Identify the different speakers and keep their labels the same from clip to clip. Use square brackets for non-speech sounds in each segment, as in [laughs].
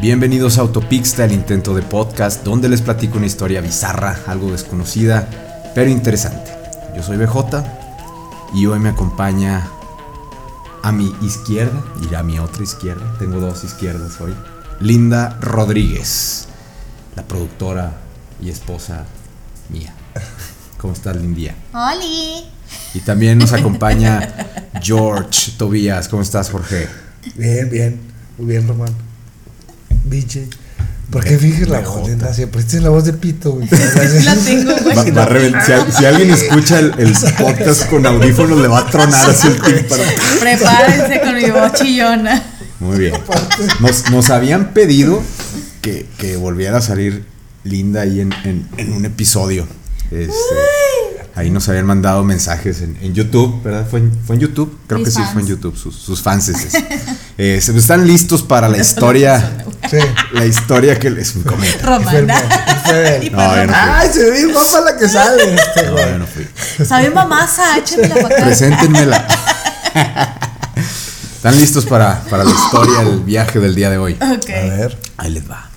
Speaker 1: Bienvenidos a Autopixta, el intento de podcast donde les platico una historia bizarra, algo desconocida, pero interesante. Yo soy BJ y hoy me acompaña a mi izquierda y a mi otra izquierda, tengo dos izquierdas hoy, Linda Rodríguez, la productora y esposa mía. ¿Cómo estás, Lindía?
Speaker 2: ¡Holi!
Speaker 1: Y también nos acompaña George Tobías. ¿Cómo estás, Jorge?
Speaker 3: Bien, bien. Muy bien, Román. Biche. ¿Por qué finges la voz, Linda? Siempre tienes la voz de pito, güey. [laughs]
Speaker 2: La tengo,
Speaker 1: Va-
Speaker 2: güey.
Speaker 1: va a si alguien escucha el, el [laughs] podcast con audífonos, le va a tronar así el tímpano.
Speaker 2: Prepárense con mi voz [laughs] chillona.
Speaker 1: Muy bien. Nos, nos habían pedido que, que volviera a salir Linda ahí en, en- en un episodio. Este, ahí nos habían mandado mensajes en, en YouTube, ¿verdad? ¿Fue en, fue en YouTube? Creo
Speaker 2: Mis
Speaker 1: que sí fue en. YouTube, sus, sus fans. [laughs] Eh, se- están listos para la historia.
Speaker 3: Sí.
Speaker 1: La historia que les comenta.
Speaker 2: Romana.
Speaker 3: y
Speaker 1: No, yo no fui.
Speaker 3: Ay, se ve bien guapa la que sale. [laughs] Este,
Speaker 1: No, yo no fui.
Speaker 2: Sabe mamasa, échamela para acá.
Speaker 1: Preséntenmela. ¿Están listos para, para la historia, el viaje del día de hoy?
Speaker 2: Ok.
Speaker 3: A ver.
Speaker 1: Ahí les va.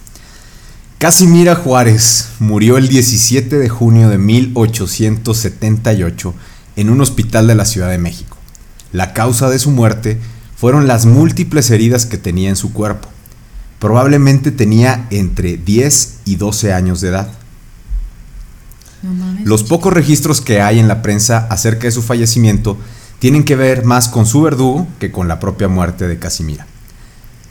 Speaker 1: Casimira Juárez murió el 17 de junio de 1878 en un hospital de la Ciudad de México. La causa de su muerte fueron las múltiples heridas que tenía en su cuerpo. Probablemente tenía entre 10 y 12 años de edad. Los pocos registros que hay en la prensa acerca de su fallecimiento tienen que ver más con su verdugo que con la propia muerte de Casimira.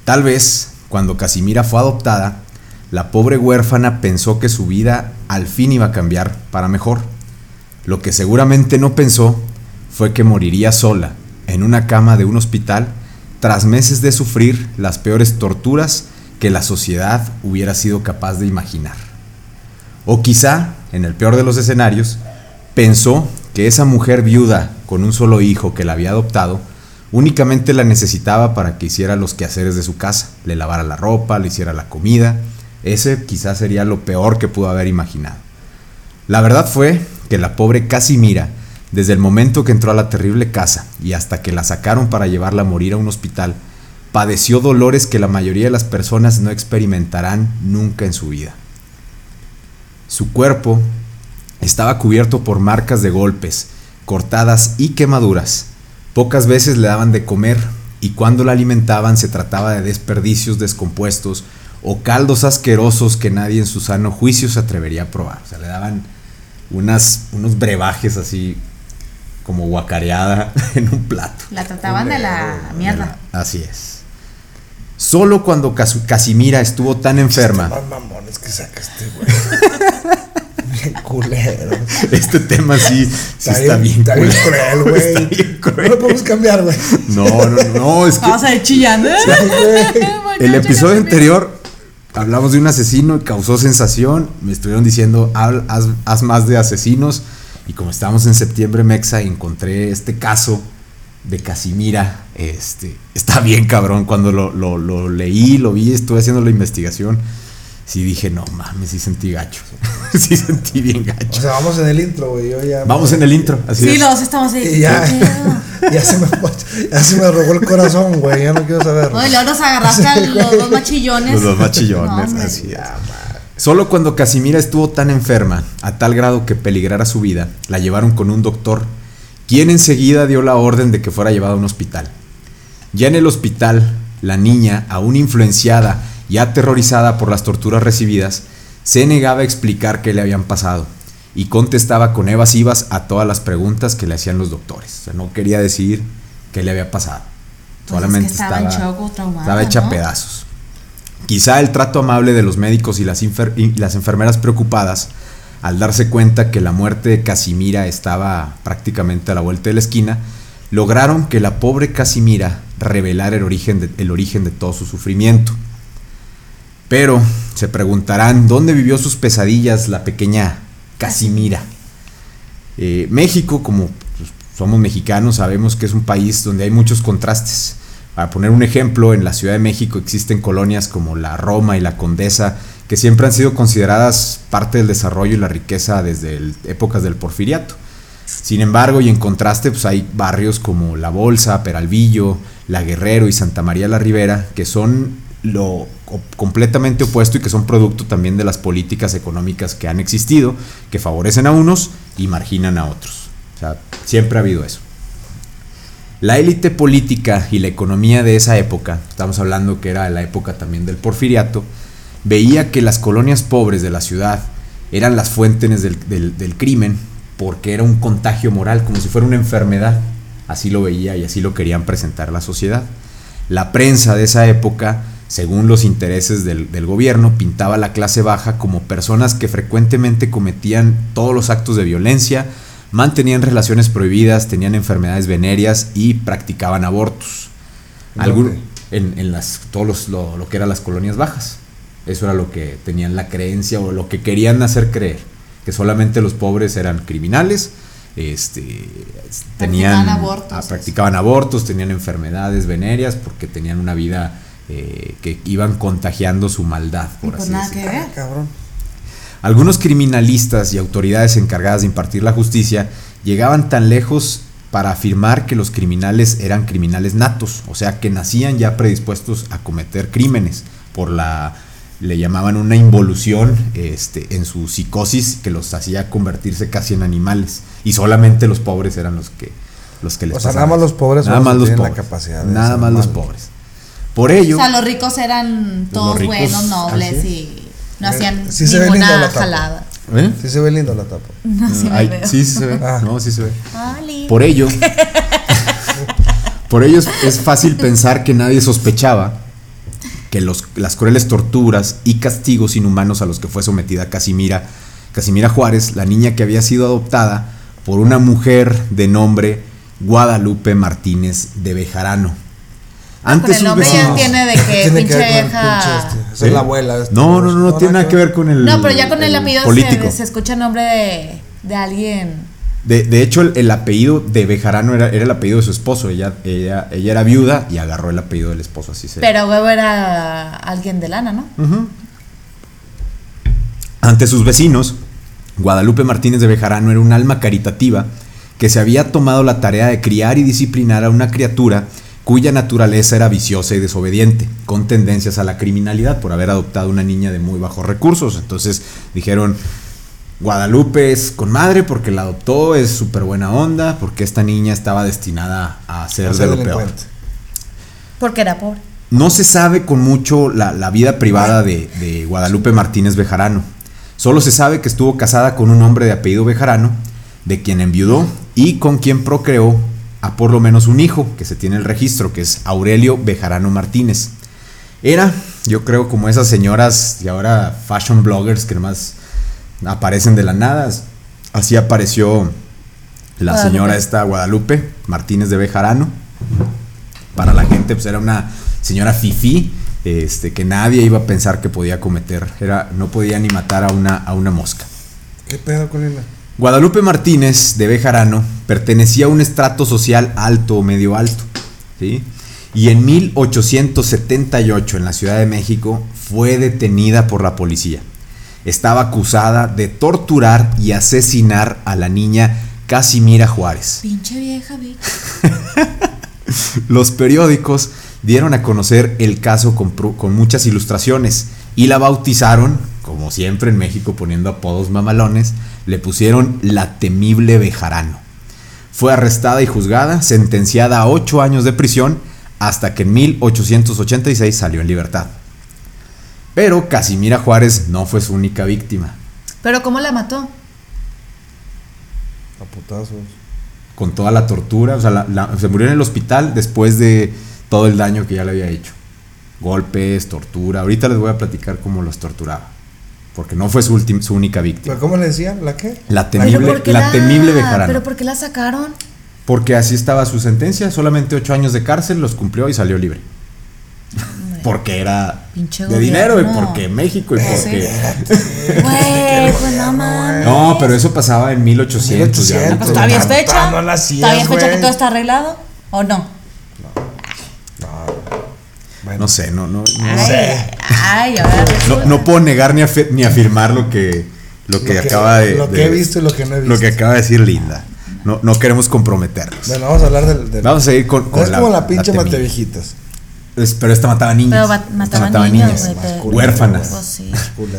Speaker 1: Tal vez, cuando Casimira fue adoptada, la pobre huérfana pensó que su vida al fin iba a cambiar para mejor. Lo que seguramente no pensó fue que moriría sola en una cama de un hospital tras meses de sufrir las peores torturas que la sociedad hubiera sido capaz de imaginar. O quizá, en el peor de los escenarios, pensó que esa mujer viuda con un solo hijo que la había adoptado únicamente la necesitaba para que hiciera los quehaceres de su casa, le lavara la ropa, le hiciera la comida. Ese quizás sería lo peor que pudo haber imaginado. La verdad fue que la pobre Casimira, desde el momento que entró a la terrible casa y hasta que la sacaron para llevarla a morir a un hospital, padeció dolores que la mayoría de las personas no experimentarán nunca en su vida. Su cuerpo estaba cubierto por marcas de golpes, cortadas y quemaduras. Pocas veces le daban de comer y cuando la alimentaban se trataba de desperdicios descompuestos o caldos asquerosos que nadie en su sano juicio se atrevería a probar. O sea, le daban unas, unos brebajes así como guacareada [laughs] en un plato.
Speaker 2: La trataban de la mierda.
Speaker 1: Así es. Solo cuando Casimira estuvo tan enferma.
Speaker 3: Más mamones que sacaste, güey. [laughs] Bien culero.
Speaker 1: Este tema sí, sí está, bien,
Speaker 3: Está bien cruel,
Speaker 1: Está
Speaker 3: güey. No lo podemos cambiar, güey.
Speaker 1: No, no, no, es que
Speaker 2: Vamos a ir chillando. [laughs]
Speaker 1: el episodio anterior hablamos de un asesino y causó sensación. Me estuvieron diciendo, "Habla- haz, haz más de asesinos. Y como estamos en septiembre, Mexa, encontré este caso de Casimira. Este, está bien cabrón. Cuando lo, lo- lo leí, lo vi, estuve haciendo la investigación. Sí dije, no mames, sí sentí gacho. [laughs] sí sentí bien
Speaker 3: O
Speaker 1: gacho.
Speaker 3: sea, vamos en el intro, güey. Yo ya.
Speaker 1: Vamos en el intro, así
Speaker 2: Sí,
Speaker 1: es.
Speaker 2: los estamos ahí.
Speaker 3: Y ya. [laughs] Ya se me, ya se me robó el corazón, güey. Ya no quiero saber.
Speaker 2: Luego nos agarraste a los dos machillones.
Speaker 1: Los dos machillones,
Speaker 2: No,
Speaker 1: así es. Solo cuando Casimira estuvo tan enferma, a tal grado que peligrara su vida, la llevaron con un doctor, quien enseguida dio la orden de que fuera llevada a un hospital. Ya en el hospital, la niña, aún influenciada y aterrorizada por las torturas recibidas, se negaba a explicar qué le habían pasado y contestaba con evasivas a todas las preguntas que le hacían los doctores. O sea, no quería decir qué le había pasado.
Speaker 2: Pues es
Speaker 1: Solamente
Speaker 2: que estaba traumada,
Speaker 1: hecha
Speaker 2: ¿no?
Speaker 1: pedazos. Quizá el trato amable de los médicos y las, infer- y las enfermeras preocupadas, al darse cuenta que la muerte de Casimira estaba prácticamente a la vuelta de la esquina, lograron que la pobre Casimira revelara el origen de, el origen de todo su sufrimiento. Pero se preguntarán dónde vivió sus pesadillas la pequeña Casimira. Eh, México, como pues, somos mexicanos, sabemos que es un país donde hay muchos contrastes. Para poner un ejemplo, en la Ciudad de México existen colonias como la Roma y la Condesa, que siempre han sido consideradas parte del desarrollo y la riqueza desde épocas del porfiriato. Sin embargo, y en contraste, pues hay barrios como La Bolsa, Peralvillo, La Guerrero y Santa María la Ribera, que son lo completamente opuesto y que son producto también de las políticas económicas que han existido, que favorecen a unos y marginan a otros. O sea, siempre ha habido eso. La élite política y la economía de esa época, estamos hablando que era la época también del porfiriato, veía que las colonias pobres de la ciudad eran las fuentes del, del- crimen porque era un contagio moral, como si fuera una enfermedad. Así lo veía y así lo querían presentar la sociedad. La prensa de esa época, según los intereses del, del gobierno, pintaba a la clase baja como personas que frecuentemente cometían todos los actos de violencia, mantenían relaciones prohibidas, tenían enfermedades venéreas y practicaban abortos.
Speaker 3: ¿En
Speaker 1: Algún-
Speaker 3: dónde?
Speaker 1: en, en las, todos los- lo, lo que eran las colonias bajas. Eso era lo que tenían la creencia o lo que querían hacer creer, que solamente los pobres eran criminales, este, tenían,
Speaker 2: Practicaban abortos,
Speaker 1: ah,
Speaker 2: eso.
Speaker 1: practicaban abortos, tenían enfermedades venéreas porque tenían una vida eh, que iban contagiando su maldad, por
Speaker 2: pues
Speaker 1: así
Speaker 2: nada
Speaker 1: decirlo.
Speaker 2: que
Speaker 3: Ah,
Speaker 2: ver.
Speaker 3: cabrón.
Speaker 1: Algunos criminalistas y autoridades encargadas de impartir la justicia llegaban tan lejos para afirmar que los criminales eran criminales natos, o sea, que nacían ya predispuestos a cometer crímenes por la le llamaban una involución este, en su psicosis que los hacía convertirse casi en animales y solamente los pobres eran los que los que les
Speaker 3: O sea,
Speaker 1: pasaba
Speaker 3: nada más los pobres
Speaker 1: nada más los
Speaker 3: la
Speaker 1: pobres
Speaker 3: capacidad
Speaker 1: nada más los pobres por ello
Speaker 2: O sea, los ricos eran todos
Speaker 1: ricos,
Speaker 2: buenos, nobles
Speaker 1: así
Speaker 2: y no hacían
Speaker 3: Sí se ve linda
Speaker 2: ninguna jalada.
Speaker 1: ¿eh?
Speaker 3: Sí se ve lindo la tapa. [laughs]
Speaker 2: No, sí me
Speaker 1: Ay,
Speaker 2: veo.
Speaker 1: sí, sí se ve
Speaker 3: Ah.
Speaker 1: no sí se ve
Speaker 2: Oli.
Speaker 1: Por ello, [laughs] por ello es, es fácil pensar que nadie sospechaba que los, las crueles torturas y castigos inhumanos a los que fue sometida Casimira, Casimira Juárez, la niña que había sido adoptada por una mujer de nombre Guadalupe Martínez de Bejarano.
Speaker 2: Con el nombre ya tiene de [laughs] que
Speaker 3: Tiene
Speaker 2: pinche
Speaker 3: ver con el
Speaker 2: vieja.
Speaker 3: este. La abuela. este,
Speaker 1: No, no, no, no tiene nada que ver con el
Speaker 2: No, pero ya con el apellido
Speaker 1: político.
Speaker 2: se, se escucha el nombre de, de alguien.
Speaker 1: De, de hecho, el, el apellido de Bejarano era, era el apellido de su esposo. Ella, ella, ella era viuda y agarró el apellido del esposo, así se
Speaker 2: Pero huevo era alguien de lana, ¿no?
Speaker 1: Ujú. Ante sus vecinos, Guadalupe Martínez de Bejarano era un alma caritativa que se había tomado la tarea de criar y disciplinar a una criatura cuya naturaleza era viciosa y desobediente, con tendencias a la criminalidad por haber adoptado una niña de muy bajos recursos. Entonces dijeron, Guadalupe es con madre porque la adoptó, es súper buena onda, porque esta niña estaba destinada a ser de lo peor.
Speaker 2: Porque era pobre.
Speaker 1: No se sabe con mucho la, la vida privada de, de Guadalupe Martínez Bejarano. Solo se sabe que estuvo casada con un hombre de apellido Bejarano, de quien enviudó y con quien procreó a por lo menos un hijo, que se tiene el registro, que es Aurelio Bejarano Martínez. Era, yo creo, como esas señoras y ahora fashion bloggers que nomás aparecen de la nada. Así apareció la
Speaker 2: Guadalupe.
Speaker 1: señora esta Guadalupe Martínez de Bejarano para la gente pues era una señora fifí este que nadie iba a pensar que podía cometer era no podía ni matar a una a una mosca
Speaker 3: ¿Qué pedo, Colina?
Speaker 1: Guadalupe Martínez de Bejarano pertenecía a un estrato social alto o medio alto ¿sí? y en 1878 en la Ciudad de México fue detenida por la policía. Estaba acusada de torturar y asesinar a la niña Casimira Juárez.
Speaker 2: Pinche vieja, [laughs]
Speaker 1: los periódicos dieron a conocer el caso con muchas ilustraciones y la bautizaron, como siempre en México poniendo apodos mamalones, le pusieron la temible Bejarano. Fue arrestada y juzgada, sentenciada a ocho años de prisión, hasta que en 1886 salió en libertad. Pero Casimira Juárez no fue su única víctima.
Speaker 2: Pero ¿cómo la mató?
Speaker 3: A putazos.
Speaker 1: Con toda la tortura, o sea, la- la- se murió en el hospital después de todo el daño que ya le había hecho. Golpes, tortura. Ahorita les voy a platicar cómo los torturaba. Porque no fue su, ultim- su única víctima.
Speaker 3: ¿Pero cómo le decían? ¿La qué?
Speaker 1: La temible,
Speaker 2: ¿por qué
Speaker 1: la temible Bejarano.
Speaker 2: ¿Pero por qué la sacaron?
Speaker 1: Porque así estaba su sentencia, solamente ocho años de cárcel, los cumplió y salió libre. Porque era
Speaker 2: Pinche
Speaker 1: de dinero y porque México y porque...
Speaker 2: Güey, [laughs] pues no mames.
Speaker 1: No, pero eso pasaba en 1800. ya,
Speaker 3: 1800.
Speaker 2: Pues todavía es fecha.
Speaker 3: la
Speaker 2: ¿Todavía es fecha que todo está arreglado? ¿O no?
Speaker 3: Bueno,
Speaker 1: No sé, no, no, no,
Speaker 2: Ay, ay, ahora
Speaker 1: no, puedo negar ni, ni afirmar lo que, lo que
Speaker 3: Lo que-
Speaker 1: acaba de...
Speaker 3: lo que
Speaker 1: de-
Speaker 3: he visto y lo que no he
Speaker 1: Lo que
Speaker 3: visto.
Speaker 1: acaba de decir Linda. No, no queremos comprometernos.
Speaker 3: Bueno, vamos a hablar del. del-
Speaker 1: Vamos a ir con, con
Speaker 3: es como la pinche
Speaker 1: temible.
Speaker 3: Mateviejitas.
Speaker 1: Es- pero esta mataba niñas.
Speaker 2: Pero va-
Speaker 1: Esta
Speaker 2: mataba
Speaker 1: mataba
Speaker 2: niños,
Speaker 1: niñas. huérfanas.
Speaker 2: Pues sí.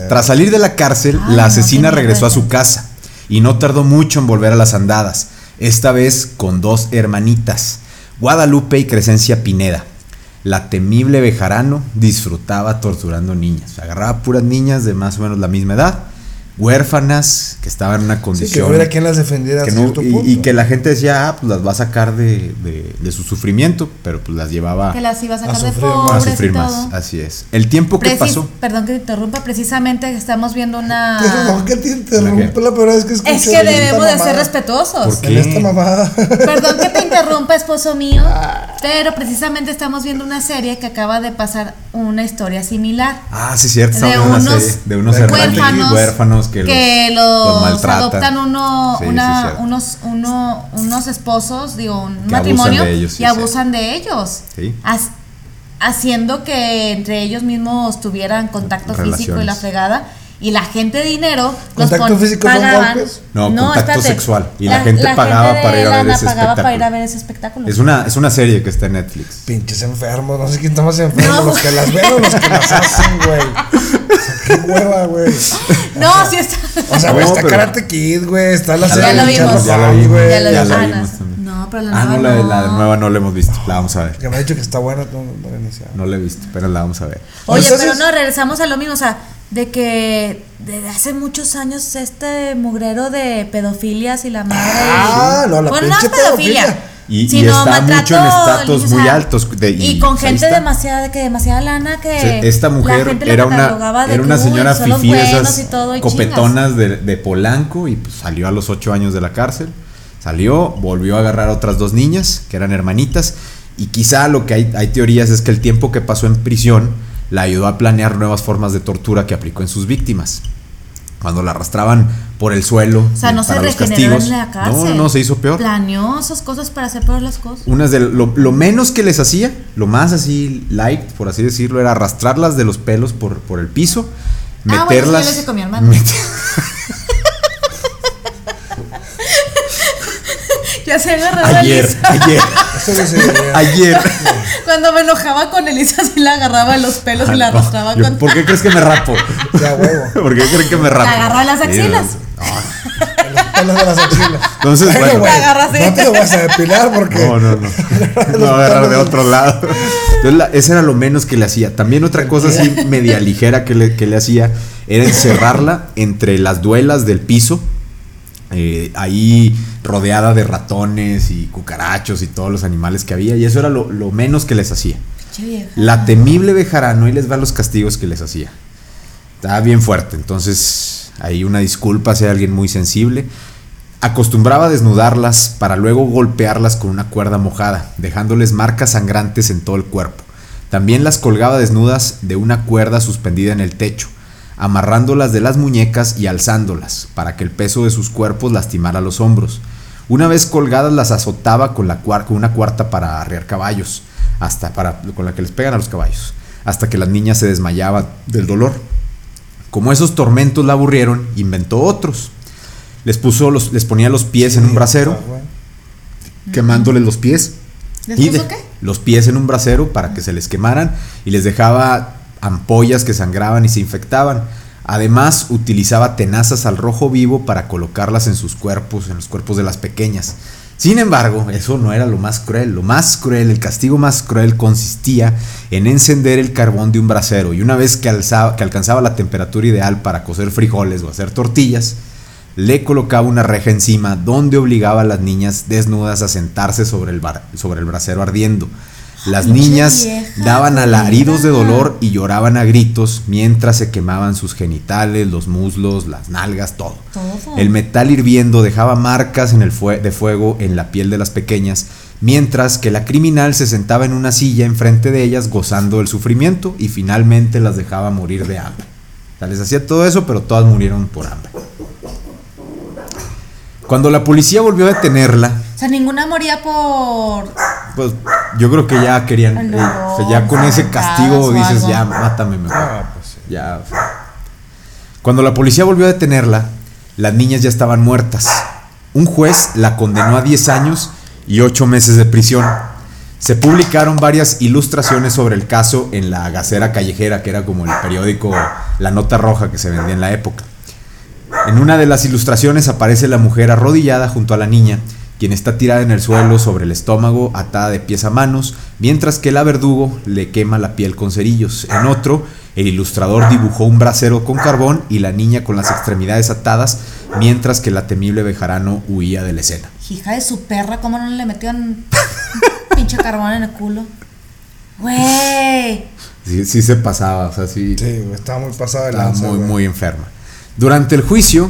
Speaker 1: Tras salir de la cárcel,
Speaker 2: Ay,
Speaker 1: la asesina regresó a su casa y no tardó mucho en volver a las andadas, esta vez con dos hermanitas, Guadalupe y Crescencia Pineda. La temible Bejarano disfrutaba torturando niñas. Agarraba puras niñas de más o menos la misma edad, huérfanas, que estaban en una
Speaker 3: Sí, que
Speaker 1: condición...
Speaker 3: no hubiera quien las defendiera
Speaker 1: que
Speaker 3: a
Speaker 1: no-
Speaker 3: cierto
Speaker 1: y,
Speaker 3: punto.
Speaker 1: y que la gente decía, ah, pues las va a sacar de, de- de su sufrimiento, pero pues las llevaba
Speaker 2: Que las iba a sacar
Speaker 3: A
Speaker 2: de
Speaker 3: más.
Speaker 1: a
Speaker 2: pobres
Speaker 1: sufrir
Speaker 2: y
Speaker 1: más.
Speaker 2: todo.
Speaker 1: Así es. El tiempo que
Speaker 2: Precis-
Speaker 1: pasó...
Speaker 2: Perdón que te interrumpa, precisamente estamos viendo una... [laughs]
Speaker 3: Perdón que te interrumpo
Speaker 1: ¿La
Speaker 3: primera vez que escucho
Speaker 2: Es que debemos de ser respetuosos.
Speaker 1: ¿Por qué?
Speaker 3: En esta mamada.
Speaker 2: Perdón que te interrumpa, esposo mío,
Speaker 1: Ah.
Speaker 2: pero precisamente estamos viendo una serie que acaba de pasar una historia similar.
Speaker 1: Ah, sí, cierto.
Speaker 2: De
Speaker 1: viendo una
Speaker 2: unos
Speaker 1: serie de unos
Speaker 3: huérfanos
Speaker 1: huérfanos que, los, los
Speaker 2: adoptan uno,
Speaker 1: Sí,
Speaker 2: una- unos, uno, unos esposos, digo, un
Speaker 1: Que
Speaker 2: matrimonio,
Speaker 1: abusan ellos,
Speaker 2: y abusan de ellos. Haciendo que entre ellos mismos tuvieran contacto físico y la fregada. Y la gente de dinero los
Speaker 3: ¿Contacto físico
Speaker 2: pagaban.
Speaker 3: golpes?
Speaker 1: No, contacto sexual. Y la gente pagaba para ir a ver ese
Speaker 2: pagaba para ir
Speaker 1: espectáculo.
Speaker 2: a ver ese espectáculo.
Speaker 1: Es una, es una serie que está en Netflix.
Speaker 3: Pinches enfermos, no sé quién está más enfermo,
Speaker 2: No.
Speaker 3: los que las ven o los que las hacen, güey. O sea, qué hueva, güey.
Speaker 2: No, sí está.
Speaker 3: O sea, güey,
Speaker 1: No,
Speaker 3: está Karate Kid, güey, está la
Speaker 1: Ya
Speaker 3: serie
Speaker 2: lo
Speaker 3: de
Speaker 2: vimos.
Speaker 1: Ya la
Speaker 3: Bond,
Speaker 1: vimos.
Speaker 3: güey.
Speaker 2: Ya lo
Speaker 1: ya
Speaker 2: vimos.
Speaker 1: la
Speaker 2: Ah,
Speaker 1: vimos
Speaker 2: no.
Speaker 1: también.
Speaker 2: No, pero la
Speaker 1: Ah,
Speaker 2: nueva
Speaker 1: no, la, de-
Speaker 2: no.
Speaker 1: la de nueva no la hemos visto. La vamos a ver.
Speaker 3: Que me ha dicho que está buena, no, no.
Speaker 1: No la he visto, pero la vamos a ver.
Speaker 2: Oye,
Speaker 3: Entonces-
Speaker 2: pero no, regresamos a lo mismo, o sea, de que desde hace muchos años este mugrero de pedofilias y la madre.
Speaker 3: Ah, no, la
Speaker 2: bueno, no pedofilia.
Speaker 3: pedofilia.
Speaker 1: Y- y
Speaker 2: sino
Speaker 1: está mucho en estatus
Speaker 2: o sea,
Speaker 1: muy altos de- y,
Speaker 2: y, con gente demasiada, que demasiada lana que.
Speaker 1: Se- Esta
Speaker 2: la
Speaker 1: mujer era una, era una señora
Speaker 2: son los
Speaker 1: fifí de
Speaker 2: buenos
Speaker 1: esas
Speaker 2: y todo, y
Speaker 1: copetonas de, de Polanco y pues salió a los ocho años de la cárcel. Salió, volvió a agarrar a otras dos niñas que eran hermanitas y quizá lo que hay, hay teorías es que el tiempo que pasó en prisión la ayudó a planear nuevas formas de tortura que aplicó en sus víctimas. Cuando la arrastraban por el suelo
Speaker 2: O sea,
Speaker 1: eh,
Speaker 2: no se
Speaker 1: para los
Speaker 2: regeneró
Speaker 1: castigos.
Speaker 2: en la cárcel.
Speaker 1: No, no, se hizo peor.
Speaker 2: Planeó esas cosas para hacer peor las cosas.
Speaker 1: Unas de lo, lo menos que les hacía, lo más así light, por así decirlo, era arrastrarlas de los pelos por, por el piso,
Speaker 2: Ah, bueno,
Speaker 1: meterlas.
Speaker 2: ya lo [laughs] hice con mi hermano.
Speaker 1: met-
Speaker 2: Ya se agarraba
Speaker 1: ayer,
Speaker 2: Elisa.
Speaker 1: ayer, ayer.
Speaker 2: Cuando me enojaba con Elisa, sí la agarraba los pelos y la
Speaker 1: Ah, no,
Speaker 2: arrastraba
Speaker 1: yo,
Speaker 2: con.
Speaker 1: ¿Por qué crees que me rapo?
Speaker 3: Ya, huevo. [laughs]
Speaker 1: ¿Por qué creen que me rapo?
Speaker 2: Te agarró las axilas.
Speaker 3: En los pelos de las axilas.
Speaker 1: Entonces, bueno.
Speaker 3: no te lo vas a depilar porque.
Speaker 1: No, no, no. [laughs] Me voy a agarrar de otro lado. Entonces, la- ese era lo menos que le hacía. También otra cosa así media ligera que le, que le hacía era encerrarla entre las duelas del piso. Eh, ahí rodeada de ratones y cucarachos y todos los animales que había. Y eso era lo, lo menos que les hacía. La temible Bejarano, y les va los castigos que les hacía. Estaba bien fuerte, entonces ahí una disculpa si hay alguien muy sensible. Acostumbraba a desnudarlas para luego golpearlas con una cuerda mojada, dejándoles marcas sangrantes en todo el cuerpo. También las colgaba desnudas de una cuerda suspendida en el techo, amarrándolas de las muñecas y alzándolas, para que el peso de sus cuerpos lastimara los hombros. Una vez colgadas las azotaba con, la cuar- con una cuarta para arriar caballos, hasta para, con la que les pegan a los caballos, hasta que las niñas se desmayaban del dolor. Como esos tormentos la aburrieron, inventó otros. Les puso los, les ponía los pies en un brasero, quemándoles los pies.
Speaker 2: ¿Les
Speaker 1: y
Speaker 2: puso
Speaker 1: de-
Speaker 2: qué?
Speaker 1: Los pies en un brasero para que se les quemaran y les dejaba ampollas que sangraban y se infectaban. Además, utilizaba tenazas al rojo vivo para colocarlas en sus cuerpos, en los cuerpos de las pequeñas. Sin embargo, eso no era lo más cruel. Lo más cruel, el castigo más cruel consistía en encender el carbón de un brasero y una vez que, alzaba- que alcanzaba la temperatura ideal para cocer frijoles o hacer tortillas, le colocaba una reja encima donde obligaba a las niñas desnudas a sentarse sobre el, sobre el brasero ardiendo. Las niñas daban alaridos de dolor y lloraban a gritos mientras se quemaban sus genitales, los muslos, las nalgas, todo.
Speaker 2: Todo.
Speaker 1: El metal hirviendo dejaba marcas en el fue- de fuego en la piel de las pequeñas, mientras que la criminal se sentaba en una silla enfrente de ellas gozando el sufrimiento y finalmente las dejaba morir de hambre. O sea, les hacía todo eso, pero todas murieron por hambre. Cuando la policía volvió a detenerla,
Speaker 2: O sea, ninguna moría por.
Speaker 1: Pues yo creo que ya querían,
Speaker 2: no,
Speaker 1: eh, o sea, ya con ese castigo dices, ya mátame mejor.
Speaker 3: Ah, pues sí.
Speaker 1: Ya. Cuando la policía volvió a detenerla, las niñas ya estaban muertas. Un juez la condenó a 10 años y 8 meses de prisión. Se publicaron varias ilustraciones sobre el caso en la Gacera Callejera, que era como el periódico La Nota Roja que se vendía en la época. En una de las ilustraciones aparece la mujer arrodillada junto a la niña, quien está tirada en el suelo sobre el estómago, atada de pies a manos, mientras que la verdugo le quema la piel con cerillos. En otro, el ilustrador dibujó un brasero con carbón y la niña con las extremidades atadas, mientras que la temible Bejarano huía de la escena.
Speaker 2: Hija de su perra, ¿cómo no le metió un [laughs] pinche carbón en el culo? Güey.
Speaker 1: Sí, sí se pasaba, o sea, sí.
Speaker 3: Sí, estaba muy pasada de
Speaker 1: Estaba
Speaker 3: lanza.
Speaker 1: muy,
Speaker 3: güey.
Speaker 1: muy enferma. Durante el juicio,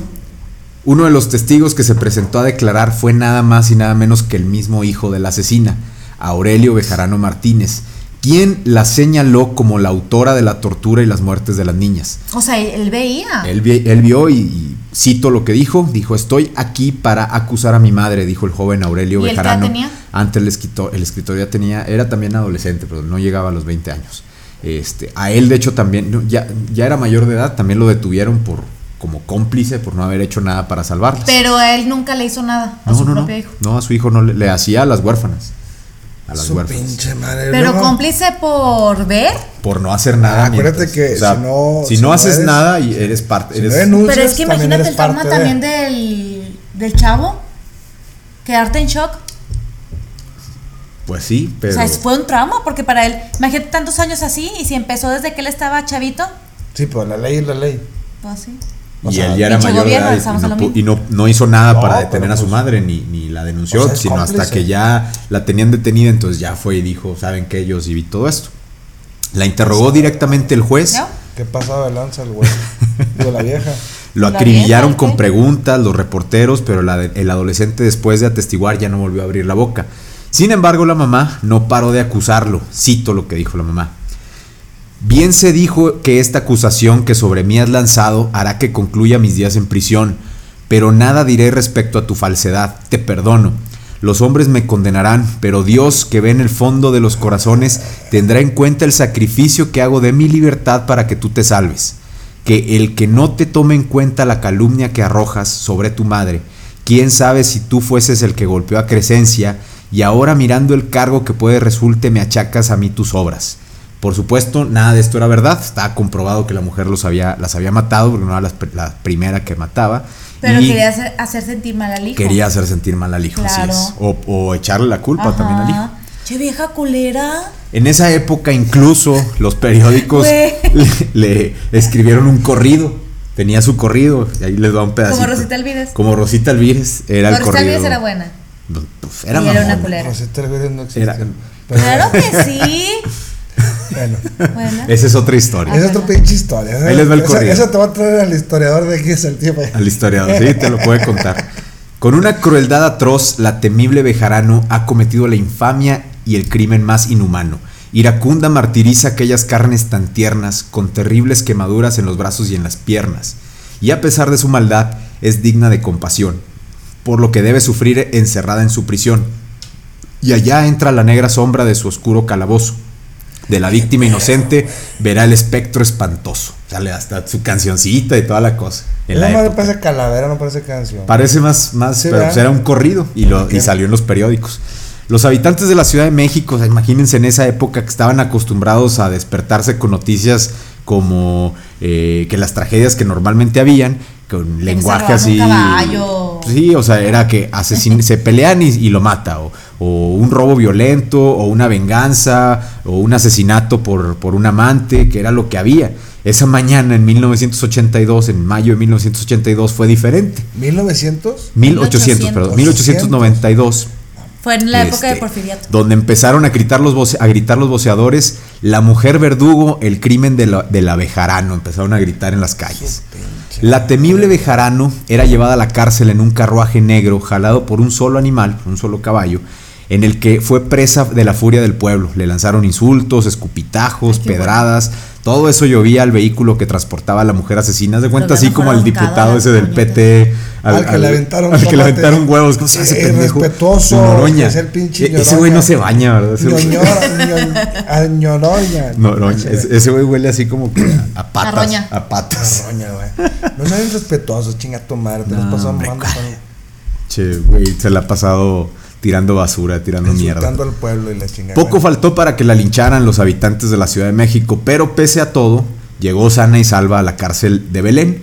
Speaker 1: uno de los testigos que se presentó a declarar fue nada más y nada menos que el mismo hijo de la asesina, Aurelio Bejarano Martínez, quien la señaló como la autora de la tortura y las muertes de las niñas.
Speaker 2: O sea, él veía.
Speaker 1: Él, vi- él vio y, y cito lo que dijo, dijo, estoy aquí para acusar a mi madre, dijo el joven Aurelio
Speaker 2: ¿Y
Speaker 1: Bejarano.
Speaker 2: tenía?
Speaker 1: Antes el escritor, el escritor ya tenía, era también adolescente, pero no llegaba a los 20 años. Este, a él de hecho también, ya, ya era mayor de edad, también lo detuvieron por como cómplice por no haber hecho nada para salvarlas.
Speaker 2: Pero él nunca le hizo nada a
Speaker 1: no,
Speaker 2: su
Speaker 1: no, no,
Speaker 2: propio hijo.
Speaker 1: no, a su hijo no le, le hacía a las huérfanas. A las
Speaker 3: Su
Speaker 1: huérfanas.
Speaker 3: pinche madre.
Speaker 2: Pero cómplice por ver.
Speaker 1: Por no hacer nada.
Speaker 3: Ah, acuérdate
Speaker 1: mientras-
Speaker 3: que
Speaker 1: o sea,
Speaker 3: si no-
Speaker 1: si
Speaker 3: si
Speaker 1: no
Speaker 3: no
Speaker 1: haces
Speaker 3: eres-
Speaker 1: nada y eres parte.
Speaker 3: si no
Speaker 1: eres,
Speaker 3: denuncias,
Speaker 2: Pero es que imagínate el trauma
Speaker 3: de-
Speaker 2: también del, del chavo. Quedarte en shock.
Speaker 1: pues sí, pero.
Speaker 2: O sea, fue un trauma porque para él, imagínate tantos años así y si empezó desde que él estaba chavito,
Speaker 3: Sí, pero la ley es la ley.
Speaker 2: pues sí.
Speaker 3: O
Speaker 1: y
Speaker 3: sea,
Speaker 1: él ya era mayor de edad y- no, no, no hizo nada
Speaker 3: No,
Speaker 1: para detener a su
Speaker 3: pues-
Speaker 1: madre ni, ni la denunció,
Speaker 3: O sea, es
Speaker 1: sino hasta que ya la tenían detenida, entonces ya fue y dijo, ¿saben qué? Yo sí vi todo esto. La interrogó directamente el juez,
Speaker 2: ¿No?
Speaker 3: ¿Qué pasaba de lanza el güey? [laughs] Digo, la vieja.
Speaker 1: lo
Speaker 2: ¿La
Speaker 1: acribillaron con preguntas los reporteros, pero la de- el adolescente después de atestiguar ya no volvió a abrir la boca. Sin embargo, la mamá no paró de acusarlo, cito lo que dijo la mamá. Bien se dijo que esta acusación que sobre mí has lanzado hará que concluya mis días en prisión, pero nada diré respecto a tu falsedad, te perdono. Los hombres me condenarán, pero Dios que ve en el fondo de los corazones tendrá en cuenta el sacrificio que hago de mi libertad para que tú te salves. Que el que no te tome en cuenta la calumnia que arrojas sobre tu madre, quién sabe si tú fueses el que golpeó a Crescencia y ahora mirando el cargo que puede resulte me achacas a mí tus obras. Por supuesto, nada de esto era verdad. Estaba comprobado que la mujer los había, las había matado, porque no era pr- la, primera que mataba.
Speaker 2: Pero
Speaker 1: y
Speaker 2: quería hacer, hacer sentir mal al hijo.
Speaker 1: quería hacer sentir mal al hijo, así es. O, o echarle la culpa
Speaker 2: Ajá.
Speaker 1: también al hijo.
Speaker 2: Che vieja culera.
Speaker 1: En esa época, incluso los periódicos le, le escribieron un corrido. Tenía su corrido, y ahí les va un pedacito.
Speaker 2: Como Rosita Alvírez.
Speaker 1: Como Rosita Alvírez era el
Speaker 2: Rosita
Speaker 1: corrido.
Speaker 2: Alvírez era buena.
Speaker 1: Pues, era
Speaker 2: Y era una culera.
Speaker 3: Rosita Alvírez no.
Speaker 1: Era-
Speaker 3: Pero, [laughs]
Speaker 2: Claro que sí.
Speaker 3: Bueno,
Speaker 2: Bueno.
Speaker 1: Esa es otra historia.
Speaker 3: es otra pinche historia.
Speaker 1: Ahí les va el
Speaker 3: Esa-
Speaker 1: corrido.
Speaker 3: Esa te va a traer al historiador de aquí es el tío.
Speaker 1: Al historiador, sí, te lo puede contar. Con una crueldad atroz, la temible Bejarano ha cometido la infamia y el crimen más inhumano. Iracunda martiriza aquellas carnes tan tiernas, con terribles quemaduras en los brazos y en las piernas, y a pesar de su maldad, es digna de compasión, por lo que debe sufrir encerrada en su prisión. Y allá entra la negra sombra de su oscuro calabozo. De la víctima inocente verá el espectro espantoso. Sale hasta su cancioncita y toda la cosa. En
Speaker 3: madre
Speaker 1: época.
Speaker 3: parece calavera, no parece canción.
Speaker 1: Parece más, más
Speaker 3: Sí,
Speaker 1: pero pues era un corrido y, lo, y salió en los periódicos. Los habitantes de la Ciudad de México, o sea, imagínense en esa época que estaban acostumbrados a despertarse con noticias como eh, que las tragedias que normalmente habían, con lenguaje
Speaker 2: roban un
Speaker 1: así.
Speaker 2: caballo.
Speaker 1: Sí, o sea, era que asesin- se pelean y, y lo mata, o, o un robo violento, o una venganza, o un asesinato por, por un amante, que era lo que había. Esa mañana en 1982, en mayo de 1982, fue diferente.
Speaker 3: 1900.
Speaker 1: 1800, perdón, 1892.
Speaker 2: Fue en la época de
Speaker 1: este,
Speaker 2: Porfiriato.
Speaker 1: Donde empezaron a gritar los, voce- a gritar los voceadores, la mujer verdugo, el crimen de la, de la Bejarano. Empezaron a gritar en las calles. La temible Bejarano era llevada a la cárcel en un carruaje negro jalado por un solo animal, un solo caballo, en el que fue presa de la furia del pueblo. Le lanzaron insultos, escupitajos,
Speaker 2: qué
Speaker 1: pedradas. Todo eso llovía al vehículo que transportaba a la mujer asesina. De cuenta así como al diputado ese del. PT.
Speaker 3: Al que le aventaron
Speaker 1: al que le aventaron huevos. ¿Cómo se llama ese
Speaker 3: Eh,
Speaker 1: pendejo?
Speaker 3: respetuoso,
Speaker 1: Su Noroña.
Speaker 3: es el pinche
Speaker 1: E- Ese güey no
Speaker 3: Ñoroña.
Speaker 1: se baña, ¿verdad? Ese güey-
Speaker 3: Ñoñora, [laughs] ñoroña.
Speaker 1: Noroña. Ese güey huele así como que a, a patas. A patas.
Speaker 3: Ñoroña, güey. No sean respetuosos, chinga tu madre. Te los
Speaker 1: No,
Speaker 3: mamando
Speaker 1: ¿cuál?
Speaker 3: con-
Speaker 1: Che, güey, se la ha pasado tirando basura, tirando mierda.
Speaker 3: Al pueblo y la chingada.
Speaker 1: Poco faltó para que la lincharan los habitantes de la Ciudad de México, pero pese a todo, llegó sana y salva a la cárcel de Belén.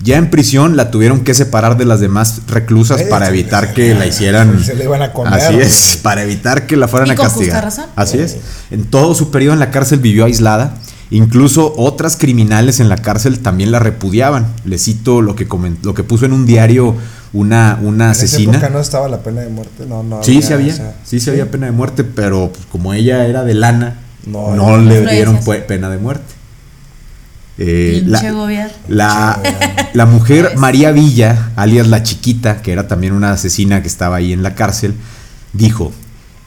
Speaker 1: Ya en prisión la tuvieron que separar de las demás reclusas para evitar que la hicieran.
Speaker 3: se le iban a comer,
Speaker 1: Así es, para evitar que la fueran
Speaker 2: Y
Speaker 1: a
Speaker 2: justa
Speaker 1: castigar.
Speaker 2: razón.
Speaker 1: Así es. En todo su periodo en la cárcel vivió aislada. Incluso otras criminales en la cárcel también la repudiaban. Le cito lo que, lo que puso en un diario una, una
Speaker 3: En esa
Speaker 1: asesina.
Speaker 3: época no estaba la pena de muerte. No, no.
Speaker 1: Sí, sí había,
Speaker 3: o sea,
Speaker 1: sí, sí había pena de muerte, pero pues, como ella era de lana,
Speaker 3: No,
Speaker 1: le dieron pena de muerte. Eh,
Speaker 2: Pinche
Speaker 1: la,
Speaker 2: gobierno.
Speaker 1: la, la mujer. María Villa, alias la chiquita, que era también una asesina que estaba ahí en la cárcel, dijo,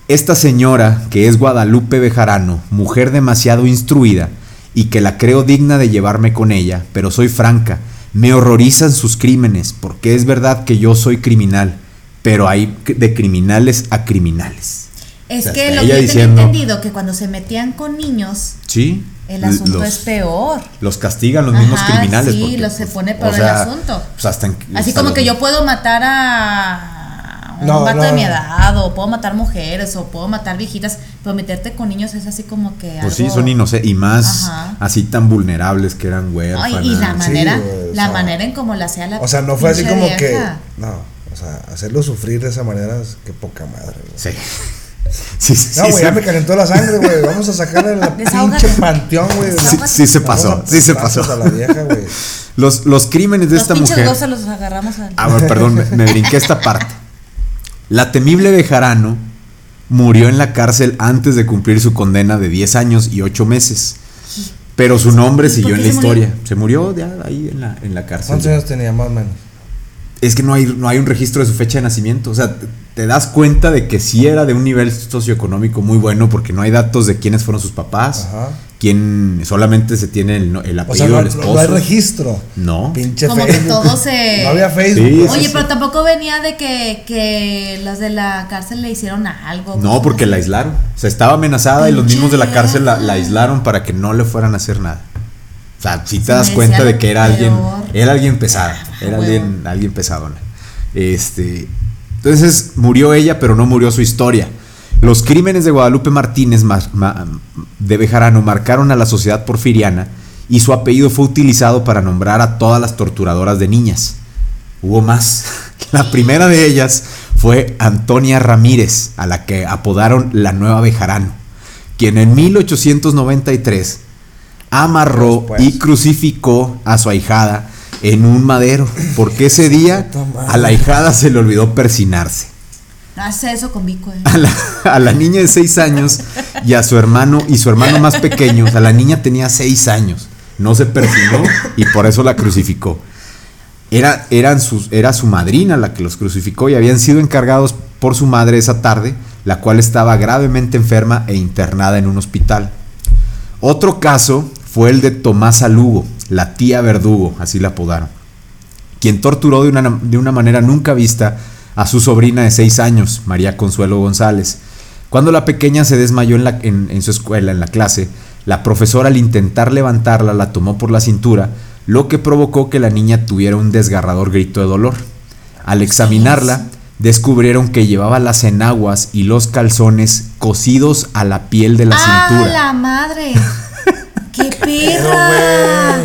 Speaker 1: esta señora, que es Guadalupe Bejarano, mujer demasiado instruida, y que la creo digna de llevarme con ella, pero soy franca, me horrorizan sus crímenes, porque es verdad que yo soy criminal, pero hay de criminales a criminales.
Speaker 2: Es
Speaker 1: O sea,
Speaker 2: que lo que tenía entendido, que cuando se metían con niños,
Speaker 1: Sí.
Speaker 2: el asunto
Speaker 1: los-
Speaker 2: es peor.
Speaker 1: Los castigan los mismos criminales.
Speaker 2: sí,
Speaker 1: porque,
Speaker 2: lo se
Speaker 1: pues,
Speaker 2: pone
Speaker 1: o
Speaker 2: peor el asunto.
Speaker 1: pues, hasta en-
Speaker 2: Así
Speaker 1: hasta
Speaker 2: como
Speaker 1: los-
Speaker 2: que yo puedo matar a un
Speaker 3: No,
Speaker 2: vato
Speaker 3: no.
Speaker 2: de mi edad, o puedo matar mujeres, o puedo matar viejitas, pero meterte con niños es así como que
Speaker 1: Pues sí, son inocentes. Y más
Speaker 2: Ajá.
Speaker 1: así tan vulnerables que eran
Speaker 2: Ay,
Speaker 1: huérfanas.
Speaker 2: y la manera, la
Speaker 3: sea,
Speaker 2: manera en cómo la hacía la
Speaker 3: O sea, no fue así como que.
Speaker 2: vieja.
Speaker 3: No, o sea, hacerlo sufrir de esa manera es que poca madre, güey.
Speaker 1: Sí. [laughs] Sí, sí,
Speaker 3: No,
Speaker 1: sí,
Speaker 3: güey, ya
Speaker 1: sí.
Speaker 3: me calentó la sangre, güey. Vamos a sacarle la [laughs] pinche panteón, güey.
Speaker 1: Sí, sí se pasó,
Speaker 3: a
Speaker 1: sí se pasó.
Speaker 3: a la vieja, güey. [laughs]
Speaker 1: Los, los crímenes de
Speaker 2: Los
Speaker 1: esta mujer.
Speaker 2: dos se los agarramos al-
Speaker 1: Ah, bueno, perdón, me, me brinqué esta parte. La temible Bejarano murió en la cárcel antes de cumplir su condena de 10 años y 8 meses. Pero su nombre
Speaker 2: ¿Y por
Speaker 1: siguió en la
Speaker 2: murió?
Speaker 1: historia. Se murió ya ahí en la, en la cárcel.
Speaker 3: ¿Cuántos años tenía más o menos?
Speaker 1: Es que no hay, no hay un registro de su fecha de nacimiento. O sea, te, te das cuenta de que sí era de un nivel socioeconómico muy bueno porque no hay datos de quiénes fueron sus papás.
Speaker 3: Ajá.
Speaker 1: Quién solamente se tiene el, no- el
Speaker 3: O
Speaker 1: apellido
Speaker 3: sea, no,
Speaker 1: del esposo.
Speaker 3: no hay registro.
Speaker 1: No.
Speaker 3: Pinche
Speaker 2: Como que todo se-
Speaker 3: No había Facebook.
Speaker 1: Sí,
Speaker 3: güey.
Speaker 2: Oye,
Speaker 1: sí.
Speaker 2: pero tampoco venía de que, que los de la cárcel le hicieron algo.
Speaker 1: No, porque la aislaron. O sea, estaba amenazada y los mismos de la cárcel la, la aislaron para que no le fueran a hacer nada. O sea, si te das cuenta de que era alguien, era alguien pesada, [laughs]
Speaker 2: Ah,
Speaker 1: era alguien, alguien pesadona. Este, entonces murió ella, pero no murió su historia. Los crímenes de Guadalupe Martínez ma- ma- de Bejarano marcaron a la sociedad porfiriana y su apellido fue utilizado para nombrar a todas las torturadoras de niñas. Hubo más. [laughs] La primera de ellas fue Antonia Ramírez, a la que apodaron la Nueva Bejarano, quien en 1893 amarró
Speaker 3: Pues, pues.
Speaker 1: y crucificó a su ahijada en un madero, porque ese día a la ahijada se le olvidó persinarse.
Speaker 2: Hace eso con Vico, eh.
Speaker 1: A la, a la niña de 6 años y a su hermano y su hermano más pequeño, o sea, la niña tenía 6 años, no se persinó y por eso la crucificó. Era, eran sus, era su madrina la que los crucificó y habían sido encargados por su madre esa tarde, la cual estaba gravemente enferma e internada en un hospital. Otro caso fue el de Tomasa Lugo, la tía Verdugo, así la apodaron, quien torturó de una, de una manera nunca vista a su sobrina de 6 años, María Consuelo González. Cuando la pequeña se desmayó en, la- en- en su escuela, en la clase, la profesora al intentar levantarla la tomó por la cintura, lo que provocó que la niña tuviera un desgarrador grito de dolor. Al examinarla, descubrieron que llevaba las enaguas y los calzones cosidos a la piel de la
Speaker 2: ¡Ah,
Speaker 1: cintura.
Speaker 2: la madre! ¡Qué perra!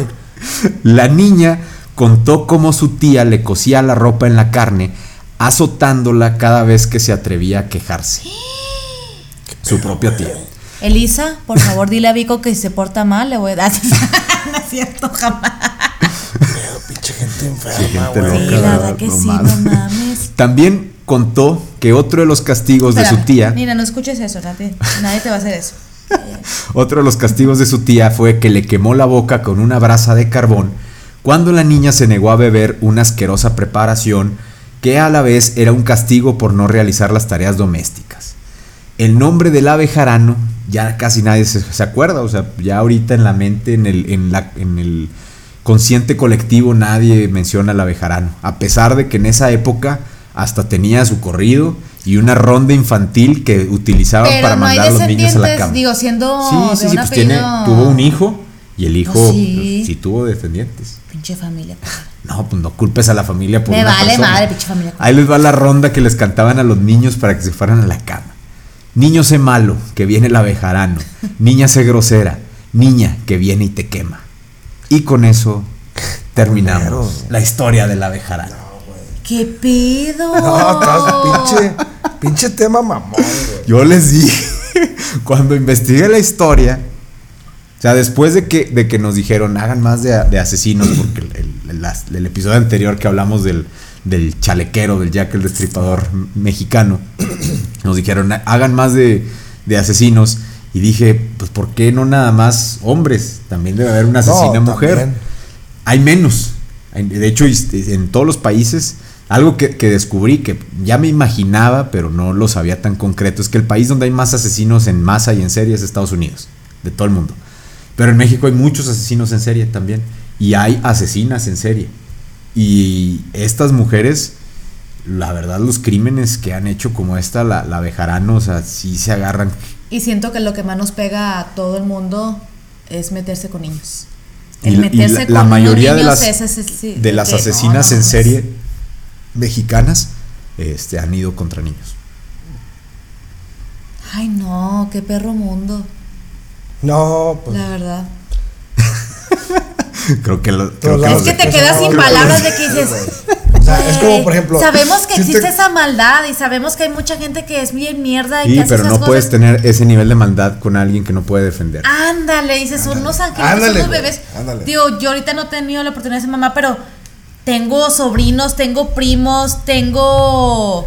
Speaker 1: La niña contó cómo su tía le cosía la ropa en la carne, azotándola cada vez que se atrevía a quejarse. [gasps] Su propia tía.
Speaker 2: Elisa, por [laughs] favor, dile a Vico que si se porta mal le voy a dar. [laughs] no es cierto, jamás.
Speaker 3: Pero pinche gente enferma, güey.
Speaker 2: Sí,
Speaker 1: loca,
Speaker 2: la que
Speaker 1: No
Speaker 2: sí,
Speaker 1: mames.
Speaker 2: no mames.
Speaker 1: También contó que otro de los castigos de su tía,
Speaker 2: Mira, no escuches eso, nadie, nadie te va a hacer eso. [laughs]
Speaker 1: otro de los castigos de su tía fue que le quemó la boca con una brasa de carbón cuando la niña se negó a beber una asquerosa preparación que a la vez era un castigo por no realizar las tareas domésticas. El nombre del ave jarano ya casi nadie se, acuerda, o sea, ya ahorita en la mente, en el, en la, en el consciente colectivo nadie menciona al ave jarano, a pesar de que en esa época hasta tenía su corrido y una ronda infantil que utilizaban
Speaker 2: Pero
Speaker 1: para
Speaker 2: no
Speaker 1: mandar a los niños a la cama.
Speaker 2: digo, siendo
Speaker 1: sí,
Speaker 2: de
Speaker 1: sí, sí, pues tiene, tuvo un hijo y el hijo
Speaker 2: Pues sí.
Speaker 1: sí tuvo descendientes.
Speaker 2: Pinche familia.
Speaker 1: No, pues no culpes a la familia por
Speaker 2: Me
Speaker 1: una
Speaker 2: vale
Speaker 1: persona.
Speaker 2: madre, pinche familia.
Speaker 1: Ahí les va la ronda que les cantaban a los niños para que se fueran a la cama. Niño sé malo, que viene el abejarano. Niña sé grosera, niña que viene y te quema. Y con eso terminamos la historia del abejarano.
Speaker 2: ¿Qué pedo? [laughs]
Speaker 3: No, estás pinche, pinche tema mamón, güey.
Speaker 1: Yo les dije, [laughs] cuando investigué la historia, o sea, después de que, de que nos dijeron, hagan más de, de asesinos, porque el, el- el- las- el episodio anterior que hablamos del, del chalequero, del Jack el Destripador mexicano, [clears throat] nos dijeron, hagan más de, de asesinos. Y dije, pues, ¿por qué no nada más hombres? También debe haber una asesina
Speaker 3: No,
Speaker 1: mujer.
Speaker 3: también.
Speaker 1: Hay menos. De hecho, en todos los países, algo que, que descubrí que ya me imaginaba, pero no lo sabía tan concreto, es que el país donde hay más asesinos en masa y en serie es Estados Unidos, de todo el mundo. Pero en México hay muchos asesinos en serie también. Y hay asesinas en serie. Y estas mujeres, la verdad, los crímenes que han hecho como esta, la, la Bejarano, o sea, sí se agarran.
Speaker 2: Y siento que lo que más nos pega a todo el mundo es meterse con niños. El
Speaker 1: la- y
Speaker 2: meterse
Speaker 1: la,
Speaker 2: con
Speaker 1: la mayoría de las,
Speaker 2: es- es- es- sí,
Speaker 1: de las
Speaker 2: no,
Speaker 1: asesinas
Speaker 2: no
Speaker 1: en serie mexicanas este, han ido contra niños.
Speaker 2: Ay, no, qué perro mundo,
Speaker 3: No, pues.
Speaker 2: la verdad. [laughs]
Speaker 1: Creo que, lo- creo que
Speaker 2: Es que te quedas sin
Speaker 3: no,
Speaker 2: palabras de que dices.
Speaker 3: O sea, es como,
Speaker 2: "Güey,
Speaker 3: por ejemplo,
Speaker 2: Sabemos que
Speaker 3: si te-
Speaker 2: existe esa maldad y sabemos que hay mucha gente que es bien mierda y
Speaker 1: Sí,
Speaker 2: que hace
Speaker 1: pero
Speaker 2: esas
Speaker 1: no
Speaker 2: cosas.
Speaker 1: puedes tener ese nivel de maldad con alguien que no puede defender.
Speaker 2: Ándale, dices, son unos angelitos,
Speaker 3: Ándale,
Speaker 2: unos bebés.
Speaker 3: ándale.
Speaker 2: Digo, yo ahorita no he tenido la oportunidad de ser mamá, pero tengo sobrinos, tengo primos, tengo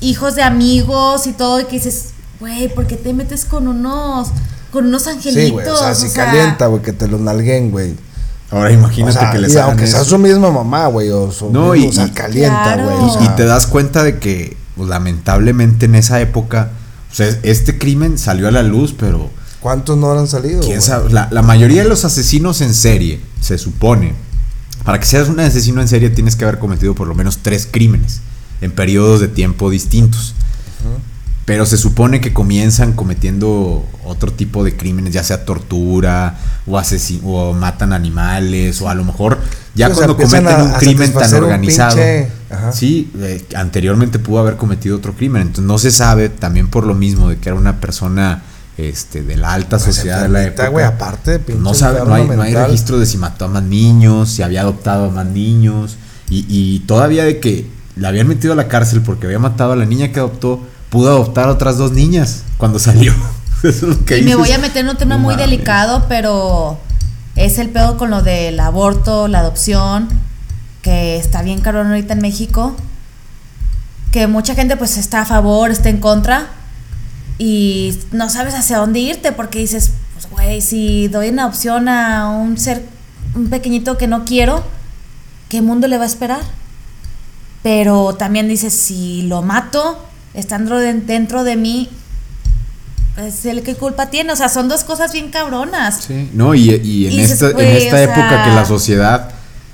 Speaker 2: hijos de amigos y todo, y que dices, güey, ¿por qué te metes con unos, con unos angelitos?
Speaker 3: Sí, güey. O sea, si calienta, güey, que te los nalguen, güey.
Speaker 1: Ahora imagínate
Speaker 3: O sea,
Speaker 1: que les
Speaker 3: y
Speaker 1: hagan
Speaker 3: aunque sea su misma mamá, güey, o su
Speaker 1: No,
Speaker 3: mismo,
Speaker 1: y-
Speaker 3: o sea, calienta,
Speaker 2: Claro.
Speaker 3: güey.
Speaker 1: Y,
Speaker 3: o sea,
Speaker 1: y te das cuenta de que, pues, lamentablemente en esa época, o sea, este crimen salió a la luz, pero
Speaker 3: ¿Cuántos no han salido?
Speaker 1: quién
Speaker 3: güey?
Speaker 1: sabe, la, la mayoría de los asesinos en serie, se supone, para que seas un asesino en serie tienes que haber cometido por lo menos tres crímenes en periodos de tiempo distintos. Pero se supone que comienzan cometiendo otro tipo de crímenes, ya sea tortura o o matan animales o a lo mejor ya
Speaker 3: Sí,
Speaker 1: cuando cometen
Speaker 3: a-
Speaker 1: un
Speaker 3: a
Speaker 1: crimen tan organizado.
Speaker 3: pinche-.
Speaker 1: Sí, eh, anteriormente pudo haber cometido otro crimen, entonces no se sabe también por lo mismo de que era una persona este de la alta
Speaker 3: Pues,
Speaker 1: sociedad de la época.
Speaker 3: güey, aparte
Speaker 1: Pues no sabe, no hay, no hay registro de si mató a más niños, si había adoptado a más niños y, y todavía de que la habían metido a la cárcel porque había matado a la niña que adoptó, pudo adoptar a otras dos niñas cuando [laughs] salió. Eso es lo que
Speaker 2: Y me voy a meter en un tema
Speaker 1: No
Speaker 2: muy
Speaker 1: mames.
Speaker 2: delicado, pero es el pedo con lo del aborto, la adopción, que está bien cabrón ahorita en México. Que mucha gente pues está a favor, está en contra. Y no sabes hacia dónde irte porque dices, pues güey, si doy una opción a un ser, un pequeñito que no quiero, ¿qué mundo le va a esperar? Pero también dices, si lo mato, estando de- dentro de mí, pues el que culpa tiene. O sea, son dos cosas bien cabronas.
Speaker 1: Sí, no, y, y en,
Speaker 2: Y dices,
Speaker 1: esta, en
Speaker 2: güey,
Speaker 1: esta época
Speaker 2: sea-
Speaker 1: que la sociedad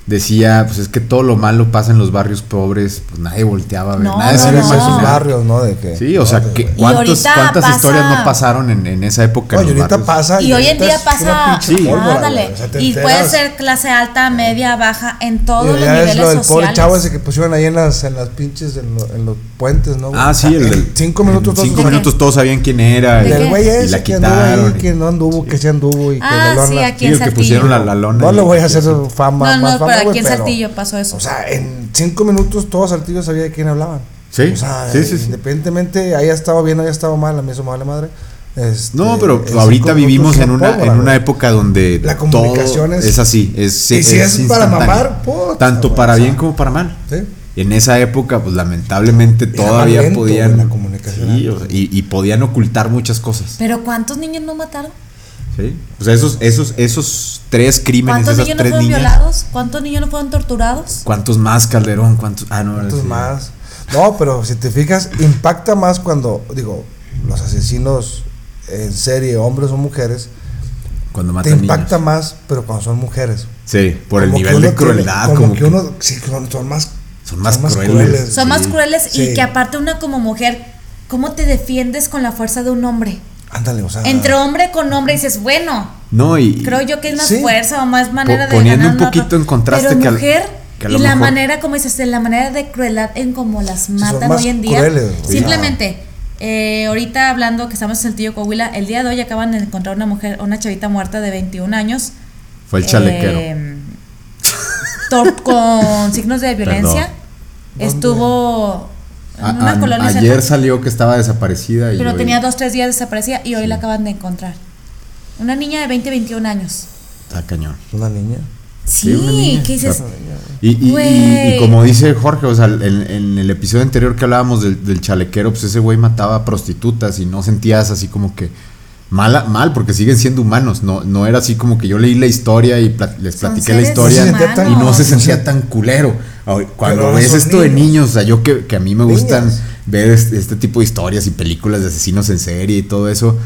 Speaker 1: decía, pues es que todo lo malo pasa en los barrios pobres, pues nadie volteaba a ver,
Speaker 2: No,
Speaker 1: nadie
Speaker 2: no,
Speaker 1: se
Speaker 2: no.
Speaker 3: en esos barrios, ¿no? De que,
Speaker 1: Sí, o sea,
Speaker 3: no,
Speaker 1: que,
Speaker 2: Y
Speaker 1: ¿cuántos,
Speaker 2: ahorita
Speaker 1: ¿cuántas
Speaker 2: pasa-
Speaker 1: historias no pasaron en, en esa época?
Speaker 3: No,
Speaker 1: en
Speaker 3: y
Speaker 1: los
Speaker 3: ahorita
Speaker 1: barrios?
Speaker 3: pasa.
Speaker 2: Y hoy en día pasa,
Speaker 1: Sí.
Speaker 3: pólvora,
Speaker 2: ándale,
Speaker 3: güey, o sea,
Speaker 2: y puede ser clase alta, media, baja, en
Speaker 3: Y
Speaker 2: todos los
Speaker 3: ya es
Speaker 2: niveles
Speaker 3: lo del pobre
Speaker 2: sociales.
Speaker 3: chavo ese que pusieron ahí en las, en las pinches, en, lo- en los puentes, ¿no?
Speaker 1: Ah,
Speaker 3: O sea,
Speaker 1: sí, el
Speaker 3: en
Speaker 1: del-
Speaker 3: Cinco minutos
Speaker 1: en
Speaker 3: todos
Speaker 1: cinco minutos todos sabían quién era.
Speaker 2: ¿De
Speaker 1: y-?
Speaker 3: Del güey
Speaker 1: y
Speaker 3: ese
Speaker 1: la
Speaker 3: que anduvo ahí,
Speaker 1: quitaron.
Speaker 3: que no anduvo, que sí anduvo y que
Speaker 2: Ah, sí, aquí en
Speaker 1: el que pusieron la, lona.
Speaker 3: No
Speaker 1: y-
Speaker 3: le voy a hacer fama
Speaker 2: No,
Speaker 3: más
Speaker 2: no,
Speaker 3: fama,
Speaker 2: pero aquí en Saltillo pasó eso.
Speaker 3: O sea, en cinco minutos todo Saltillo sabía de quién hablaban.
Speaker 1: Sí,
Speaker 3: O sea,
Speaker 1: sí, sí, sí.
Speaker 3: independientemente haya estado bien, haya estado mal, a mí eso me vale madre. Este,
Speaker 1: No, pero ahorita vivimos en una,
Speaker 3: pólvora,
Speaker 1: en una época donde
Speaker 3: La
Speaker 1: todo
Speaker 3: comunicación es-
Speaker 1: es así. Es,
Speaker 3: Y si es para mamar, puta,
Speaker 1: Tanto para
Speaker 3: o sea,
Speaker 1: bien como para mal.
Speaker 3: ¿sí?
Speaker 1: En esa época, pues lamentablemente
Speaker 3: Era
Speaker 1: todavía podían.
Speaker 3: la comunicación
Speaker 1: Sí,
Speaker 3: antes.
Speaker 1: o sea, y, y podían ocultar muchas cosas.
Speaker 2: Pero ¿cuántos niños no mataron?
Speaker 1: ¿Sí? O sea, esos, esos, esos tres crímenes,
Speaker 2: ¿Cuántos
Speaker 1: esas
Speaker 2: niños no
Speaker 1: tres
Speaker 2: fueron
Speaker 1: niñas.
Speaker 2: violados? ¿Cuántos niños no fueron torturados?
Speaker 1: ¿Cuántos más, Calderón? ¿Cuántos? Ah, no,
Speaker 3: ¿Cuántos
Speaker 1: sí.
Speaker 3: más? No, pero si te fijas, impacta más cuando, digo, los asesinos en serie, hombres o mujeres,
Speaker 1: Cuando
Speaker 3: te
Speaker 1: matan
Speaker 3: impacta
Speaker 1: niños.
Speaker 3: más, pero cuando son mujeres.
Speaker 1: Sí, por el
Speaker 3: Como que
Speaker 1: nivel de
Speaker 3: tiene-
Speaker 1: crueldad.
Speaker 3: como,
Speaker 1: como
Speaker 3: que,
Speaker 1: que
Speaker 3: uno, sí, son, son más,
Speaker 1: son más crueles.
Speaker 2: Son más
Speaker 1: Sí.
Speaker 2: crueles
Speaker 3: Sí.
Speaker 2: y que aparte una como mujer, ¿cómo te defiendes con la fuerza de un hombre?
Speaker 3: Ándale, o sea.
Speaker 2: Entre hombre con hombre dices, bueno,
Speaker 1: No, y.
Speaker 2: creo yo que es más
Speaker 3: Sí.
Speaker 2: fuerza o más manera
Speaker 1: Po-
Speaker 2: de
Speaker 1: poniendo
Speaker 2: ganar
Speaker 1: un poquito en contraste
Speaker 2: Pero
Speaker 1: que al-
Speaker 2: mujer,
Speaker 1: Que a
Speaker 2: y la
Speaker 1: mejor-
Speaker 2: manera, como dices, de la manera de crueldad en cómo las matan hoy en día.
Speaker 3: crueles,
Speaker 2: simplemente, eh, ahorita hablando que estamos en el tío Coahuila, el día de hoy acaban de encontrar una mujer, una chavita muerta de 21 años.
Speaker 1: Fue el chalequero. [laughs]
Speaker 2: eh, tor- con signos de violencia. Estuvo
Speaker 1: A-
Speaker 2: una
Speaker 1: a-
Speaker 2: colonia
Speaker 1: ayer salió que estaba desaparecida y
Speaker 2: pero
Speaker 1: hoy-
Speaker 2: tenía dos, tres días desaparecida y hoy la acaban de encontrar. Una niña de 20, 21 años.
Speaker 1: Está cañón.
Speaker 3: Una niña.
Speaker 1: Sí, una
Speaker 2: Sí,
Speaker 1: niña.
Speaker 2: ¿qué dices?
Speaker 1: Y, y- y-
Speaker 2: Güey.
Speaker 1: y como dice Jorge, o sea, en, en el episodio anterior que hablábamos del, del chalequero, pues ese güey mataba a prostitutas y no sentías así como que mala, mal, porque siguen siendo humanos. No, no era así como que yo leí la historia y pla- les platiqué la historia
Speaker 3: humanos.
Speaker 1: y no se sentía tan culero. Cuando ves esto de
Speaker 3: niños.
Speaker 1: niños, o sea, yo que, que a mí me gustan
Speaker 3: Niños.
Speaker 1: ver este, este tipo de historias y películas de asesinos en serie y todo eso.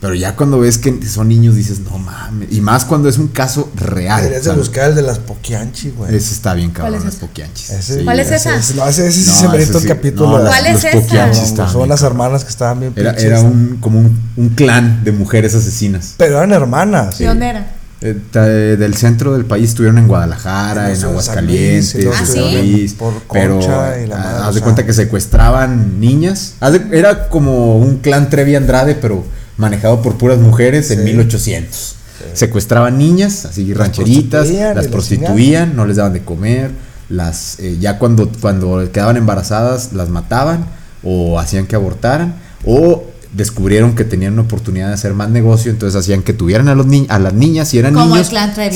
Speaker 1: Pero ya cuando ves que son niños dices, no mames. Y más cuando es un caso real.
Speaker 3: Deberías de buscar el de las Poquianchi, güey.
Speaker 1: ese está bien cabrón,
Speaker 2: ¿Cuál es ese?
Speaker 1: poquianchis.
Speaker 3: Ese-
Speaker 2: ¿Cuál es esa?
Speaker 3: ese- no, ese, ese sí
Speaker 1: No,
Speaker 3: se
Speaker 1: ese
Speaker 3: merita
Speaker 1: sí.
Speaker 3: el capítulo.
Speaker 1: No,
Speaker 3: de-
Speaker 2: ¿Cuál es
Speaker 1: los
Speaker 2: esa?
Speaker 3: son las hermanas que estaban bien
Speaker 1: Era,
Speaker 3: pinches.
Speaker 1: era un, como un, un clan de mujeres asesinas.
Speaker 3: Pero eran hermanas.
Speaker 2: ¿De dónde era?
Speaker 1: Eh, eh, del centro del país estuvieron en Guadalajara,
Speaker 3: En
Speaker 1: Aguascalientes, en San Luis, pero
Speaker 3: la
Speaker 1: ah, haz de cuenta que secuestraban niñas. De- era como un clan Trevi Andrade, pero manejado por puras mujeres en
Speaker 3: Sí.
Speaker 1: 1800. Secuestraban niñas, así rancheritas, las
Speaker 3: la
Speaker 1: prostituían, no les daban de comer, las eh, ya cuando cuando quedaban embarazadas las mataban o hacían que abortaran o descubrieron que tenían una oportunidad de hacer más negocio, entonces hacían que tuvieran a los ni- a las niñas, si eran
Speaker 2: Como
Speaker 1: niños,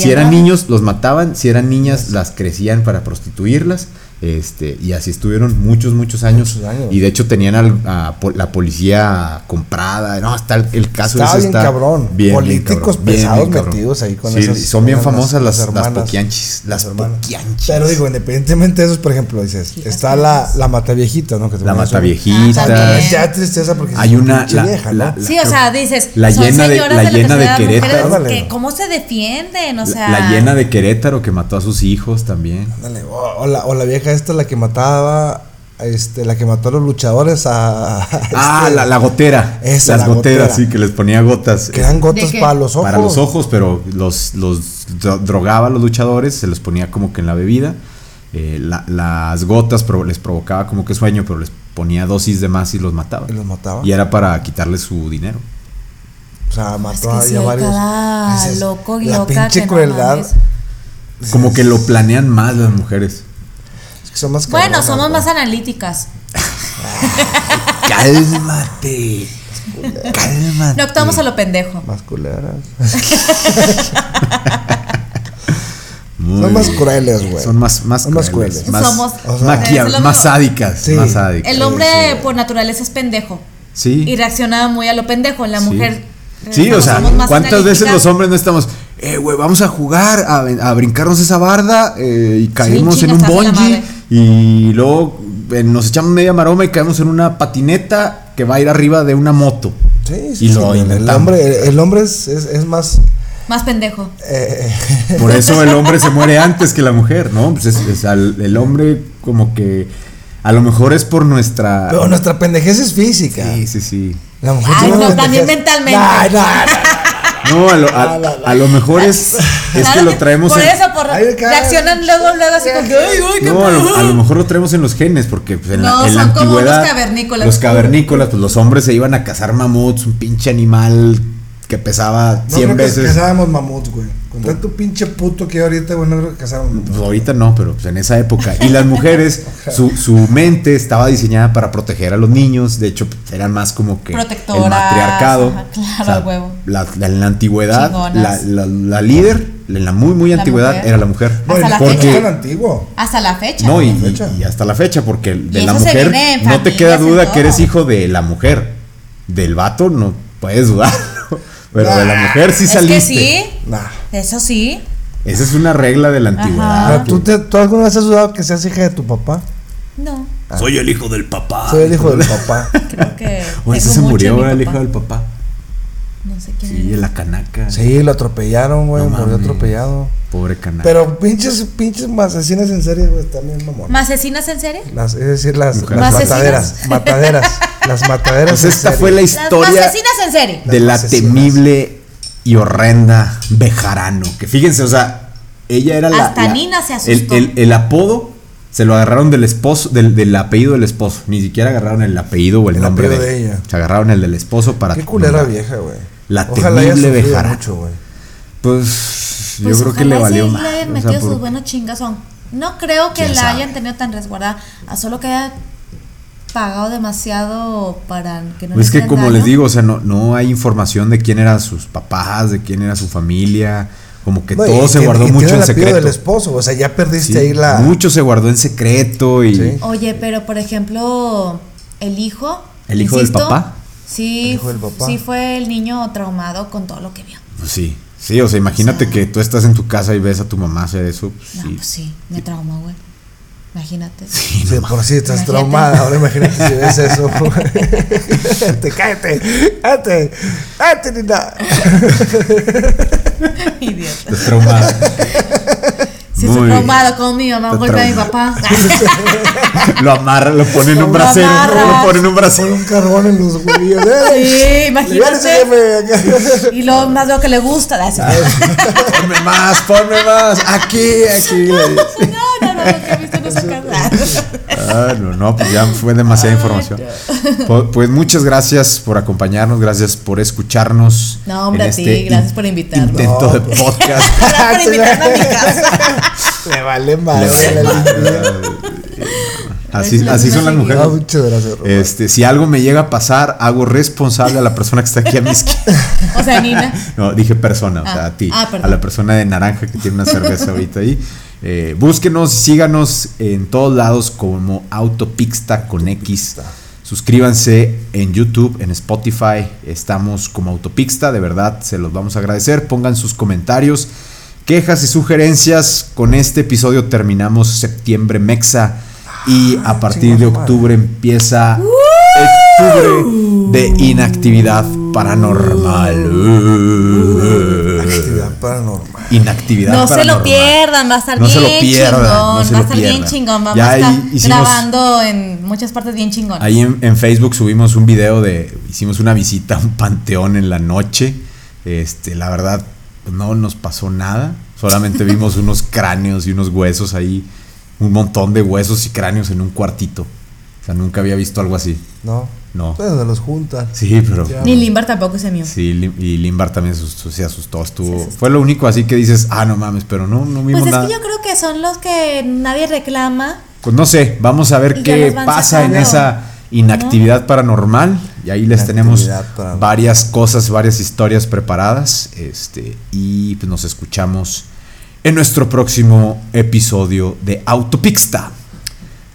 Speaker 1: si eran niños los mataban, si eran niñas las crecían para prostituirlas, este y así estuvieron muchos muchos años,
Speaker 3: Muchos años.
Speaker 1: y de hecho tenían al- a la policía comprada, no, está el, el caso
Speaker 3: Estaba
Speaker 1: ese
Speaker 3: bien
Speaker 1: está
Speaker 3: cabrón.
Speaker 1: bien, bien
Speaker 3: Políticos
Speaker 1: cabrón, bien,
Speaker 3: pesados
Speaker 1: bien cabrón.
Speaker 3: metidos ahí con
Speaker 1: Sí,
Speaker 3: esas-
Speaker 1: son bien famosas las,
Speaker 3: las
Speaker 1: las,
Speaker 3: hermanas.
Speaker 1: poquianchis, las,
Speaker 3: hermanas.
Speaker 1: poquianchis.
Speaker 3: Pero digo, independientemente de eso, por ejemplo, dices, está la, la mataviejita, ¿no? Que
Speaker 1: la
Speaker 3: voy a decir.
Speaker 2: Ah.
Speaker 3: Ya tristeza porque
Speaker 1: Hay
Speaker 3: es
Speaker 1: una la-
Speaker 3: vieja,
Speaker 1: la-
Speaker 3: ¿no?
Speaker 2: Sí, o sea, dices,
Speaker 1: la llena de- la
Speaker 2: la
Speaker 1: llena de Querétaro.
Speaker 2: que cómo se defienden, o sea,
Speaker 1: la llena de Querétaro que mató a sus hijos también.
Speaker 3: Ándale, O, la, o la vieja esta, la que mataba, este, la que mató a los luchadores a... a [laughs]
Speaker 1: Ah,
Speaker 3: este,
Speaker 1: la, la gotera.
Speaker 3: Esa,
Speaker 1: Las
Speaker 3: la
Speaker 1: goteras,
Speaker 3: gotera.
Speaker 1: sí, que les ponía gotas.
Speaker 3: Que eran gotas
Speaker 2: ¿De qué?
Speaker 3: para los ojos.
Speaker 1: Para los ojos, pero los, los dro- drogaba a los luchadores, se los ponía como que en la bebida. Eh, la- las gotas pro- les provocaba como que sueño, pero les ponía dosis de más y los mataba.
Speaker 3: Y los mataba.
Speaker 1: Y era para quitarles su dinero.
Speaker 3: O sea,
Speaker 2: es
Speaker 3: mató
Speaker 2: que
Speaker 3: a
Speaker 2: sí
Speaker 3: varios.
Speaker 2: cada
Speaker 3: Dices,
Speaker 2: loco y
Speaker 3: la
Speaker 2: loca
Speaker 3: pinche
Speaker 2: que
Speaker 3: crueldad.
Speaker 1: Como que lo planean más las mujeres.
Speaker 3: Es que son más
Speaker 2: Bueno,
Speaker 3: cabronas,
Speaker 2: somos más analíticas. [laughs]
Speaker 1: Cálmate. Cálmate.
Speaker 2: No actuamos a lo pendejo.
Speaker 3: Más culeras. [laughs]
Speaker 1: Muy
Speaker 3: Son más crueles, güey.
Speaker 1: Son más, más,
Speaker 3: Son más
Speaker 1: crueles,
Speaker 3: crueles.
Speaker 1: Más,
Speaker 2: Somos-
Speaker 3: o sea,
Speaker 1: maquia- más sádicas.
Speaker 3: Sí.
Speaker 1: Más sádicas.
Speaker 2: El hombre
Speaker 3: sí.
Speaker 2: por naturaleza es pendejo
Speaker 1: Sí.
Speaker 2: y reacciona muy a lo pendejo. La
Speaker 1: Sí.
Speaker 2: mujer.
Speaker 1: Sí, o sea, ¿cuántas veces los hombres no estamos, eh, güey, vamos a jugar, a, a brincarnos esa barda eh, y caemos en un bungee. Y luego eh, nos echamos media maroma y caemos en una patineta que va a ir arriba de una moto?
Speaker 3: Sí, sí,
Speaker 1: Y
Speaker 3: sí,
Speaker 1: lo
Speaker 3: el, hombre, el hombre es, es, es más.
Speaker 2: Más pendejo.
Speaker 3: eh,
Speaker 1: Por eso el hombre se muere [laughs] antes que la mujer, ¿no? Pues es- es al- el hombre como que a lo mejor es por nuestra...
Speaker 3: pero nuestra pendejez es física.
Speaker 1: Sí, sí, sí.
Speaker 3: La mujer
Speaker 2: Ay, no, también mentalmente.
Speaker 3: Nah, nah, nah.
Speaker 1: No, a lo, a- a lo mejor es, [laughs] es que lo traemos
Speaker 2: Por
Speaker 1: en-
Speaker 2: eso, por
Speaker 3: Ay,
Speaker 2: reaccionan luego, luego así como que, ay, ay, qué
Speaker 1: No, a lo,
Speaker 2: pedo".
Speaker 1: a lo mejor lo traemos en los genes, porque pues, en,
Speaker 2: No,
Speaker 1: la, en la
Speaker 2: son como
Speaker 1: antigüedad.
Speaker 2: unos cavernícolas.
Speaker 1: Los cavernícolas, pues los hombres se iban a cazar mamuts, un pinche animal que pesaba
Speaker 3: No
Speaker 1: 100
Speaker 3: creo que
Speaker 1: veces.
Speaker 3: cazábamos mamuts, güey. Con tanto pinche puto que ahorita, güey, no creo que cazábamos mamuts.
Speaker 1: Pues ahorita no, pero pues en esa época. Y las mujeres, [laughs] su, su mente estaba diseñada para proteger a los niños. De hecho, pues, eran más como que
Speaker 2: Protectoras,
Speaker 1: el matriarcado.
Speaker 2: ajá, claro, huevo.
Speaker 1: La, la- en la antigüedad, la, la- la líder, en la muy, muy
Speaker 2: La
Speaker 1: antigüedad,
Speaker 2: mujer.
Speaker 1: era la mujer.
Speaker 3: No, y
Speaker 2: Hasta la
Speaker 3: no
Speaker 2: fecha.
Speaker 3: antiguo.
Speaker 2: Hasta la fecha.
Speaker 1: No, y,
Speaker 3: la fecha.
Speaker 1: y hasta la fecha, porque de la mujer no te queda duda que eres hijo de la mujer. Del vato no puedes dudar. Pero de la mujer sí
Speaker 2: es
Speaker 1: saliste.
Speaker 2: que sí,
Speaker 3: Nah.
Speaker 2: eso sí.
Speaker 1: Esa es una regla de la antigüedad.
Speaker 3: Ahora, ¿tú, te- ¿Tú alguna vez has dudado que seas hija de tu papá?
Speaker 2: No,
Speaker 1: Soy el hijo del papá.
Speaker 3: Soy el hijo del papá.
Speaker 2: creo que.
Speaker 1: O ese se murió, el
Speaker 2: papá.
Speaker 1: hijo del papá.
Speaker 2: No sé quién
Speaker 1: Sí, en la canaca.
Speaker 3: Sí, lo atropellaron, güey.
Speaker 1: No
Speaker 3: murió atropellado.
Speaker 1: Pobre canaca.
Speaker 3: Pero pinches, pinches asesinas en serie, güey, también mamón.
Speaker 2: ¿Masesinas en serie?
Speaker 3: Las, es decir, las, las mataderas. [laughs] Mataderas. las mataderas.
Speaker 1: Pues
Speaker 3: en
Speaker 1: esta
Speaker 3: serie.
Speaker 1: fue la
Speaker 2: Las
Speaker 1: historia
Speaker 2: masesinas en serie.
Speaker 1: de la
Speaker 3: Las
Speaker 1: temible y horrenda Bejarano. Que fíjense, o sea, ella era la.
Speaker 2: Hasta
Speaker 1: la-
Speaker 2: Nina se asustó.
Speaker 1: el- el apodo se lo agarraron del esposo, del, del apellido del esposo. Ni siquiera agarraron el apellido o el,
Speaker 3: El
Speaker 1: nombre de,
Speaker 3: de ella.
Speaker 1: Se agarraron el del esposo para.
Speaker 3: Qué culera
Speaker 1: nombrar.
Speaker 3: vieja, güey.
Speaker 1: La
Speaker 3: Ojalá
Speaker 1: temible Bejarano.
Speaker 3: mucho, güey.
Speaker 1: Pues,
Speaker 2: Pues
Speaker 1: yo creo que le
Speaker 2: sí
Speaker 1: valió
Speaker 2: le
Speaker 1: más.
Speaker 2: hayan
Speaker 1: o
Speaker 2: metido
Speaker 1: sea, por-
Speaker 2: sus buenos chingazón. No creo que
Speaker 1: ¿Quién
Speaker 2: la
Speaker 1: sabe?
Speaker 2: hayan tenido tan resguardada. A solo que haya pagado demasiado para que no
Speaker 1: Pues es que como
Speaker 2: daño.
Speaker 1: les digo, o sea, no, no hay información de quién eran sus papás, de quién era su familia, como que
Speaker 3: No,
Speaker 1: todo
Speaker 3: y
Speaker 1: se
Speaker 3: tiene-
Speaker 1: guardó
Speaker 3: y
Speaker 1: mucho en secreto.
Speaker 3: del esposo, o sea, ya perdiste
Speaker 1: Sí,
Speaker 3: ahí la.
Speaker 1: Mucho se guardó en secreto y
Speaker 3: Sí.
Speaker 2: Oye, pero por ejemplo, el hijo.
Speaker 1: ¿El hijo del papá?
Speaker 2: Sí, sí fue el niño traumado con todo lo que vio.
Speaker 1: pues sí, sí, o sea, imagínate
Speaker 2: O sea-
Speaker 1: que tú estás en tu casa y ves a tu mamá hacer eso, pues,
Speaker 2: No,
Speaker 1: sí.
Speaker 2: pues sí, me traumó, güey. Imagínate.
Speaker 1: Sí,
Speaker 3: Sí,
Speaker 1: no
Speaker 3: por si estás
Speaker 2: Imagínate.
Speaker 3: traumada, ahora imagínate si ves eso. [laughs] [laughs] Te cállate, cállate, cállate, Nina. [laughs]
Speaker 2: Idiota.
Speaker 1: Estás traumada.
Speaker 2: Si
Speaker 1: Muy bien.
Speaker 2: traumado con mi mamá, golpea a mi papá. [laughs]
Speaker 1: lo amarra, lo pone en un
Speaker 2: Lo
Speaker 1: brasero,
Speaker 2: amarras.
Speaker 1: lo pone en un brasero.
Speaker 3: un carbón en los huevillos. ¿eh?
Speaker 2: Sí, imagínate. Y lo más veo que le gusta. de hacer- [laughs]
Speaker 1: Ponme más, ponme más. Aquí, aquí.
Speaker 2: No, no, no, lo que he visto no se. [laughs]
Speaker 1: Ah, no, no, pues ya fue demasiada
Speaker 2: Ay,
Speaker 1: información. Pu- Pues muchas gracias por acompañarnos, gracias por escucharnos.
Speaker 2: No, hombre,
Speaker 1: en
Speaker 2: a ti,
Speaker 1: este
Speaker 2: gracias
Speaker 1: in-
Speaker 2: por invitarnos.
Speaker 1: Intento
Speaker 3: No,
Speaker 1: de
Speaker 3: pues.
Speaker 1: podcast.
Speaker 2: Gracias por invitarme a mi casa.
Speaker 3: Le vale madre
Speaker 1: Le
Speaker 3: la
Speaker 1: vale
Speaker 3: limpieza.
Speaker 1: madre. Así, así son las
Speaker 3: Ah,
Speaker 1: mujeres.
Speaker 3: muchas gracias.
Speaker 1: Este, si algo me llega a pasar, hago responsable a la persona que está aquí a mi izquierda.
Speaker 2: O sea, Nina.
Speaker 1: No, dije persona, o
Speaker 2: Ah,
Speaker 1: sea, a ti.
Speaker 2: ah, perdón.
Speaker 1: a la persona de naranja que tiene una cerveza ahorita ahí. Eh, búsquenos y síganos en todos lados como Autopixta con X. Suscríbanse en YouTube, en Spotify. Estamos como Autopixta, de verdad se los vamos a agradecer. Pongan sus comentarios, quejas y sugerencias. Con este episodio terminamos septiembre Mexa y a partir de octubre empieza octubre de inactividad paranormal.
Speaker 3: Actividad paranormal.
Speaker 1: Inactividad
Speaker 2: No se lo
Speaker 1: paranormal.
Speaker 2: pierdan, va a estar
Speaker 1: No se
Speaker 2: bien
Speaker 1: lo pierdan,
Speaker 2: chingón.
Speaker 1: no se
Speaker 2: va a estar bien chingón. Vamos
Speaker 1: Ya
Speaker 2: a estar
Speaker 1: hicimos-
Speaker 2: grabando en muchas partes bien chingón.
Speaker 1: Ahí en, en Facebook subimos un video de. Hicimos una visita a un panteón en la noche. Este, la verdad, no nos pasó nada. Solamente vimos unos cráneos y unos huesos ahí. Un montón de huesos y cráneos en un cuartito. O sea, nunca había visto algo así.
Speaker 3: No.
Speaker 1: No.
Speaker 3: Pues se los juntan.
Speaker 1: Sí, pero.
Speaker 3: Ya.
Speaker 2: Ni Limbar tampoco se mío.
Speaker 1: Sí, Lim- y Limbar también se asustó, se asustó, estuvo.
Speaker 2: Se asustó.
Speaker 1: Fue lo único así que dices, ah, no mames, pero no, no vimos
Speaker 2: Pues es
Speaker 1: nada.
Speaker 2: que yo creo que son los que nadie reclama.
Speaker 1: Pues no sé, vamos a ver qué pasa en esa inactividad paranormal. Y ahí les tenemos varias cosas, varias historias preparadas. Este, y pues nos escuchamos en nuestro próximo episodio de Autopixta.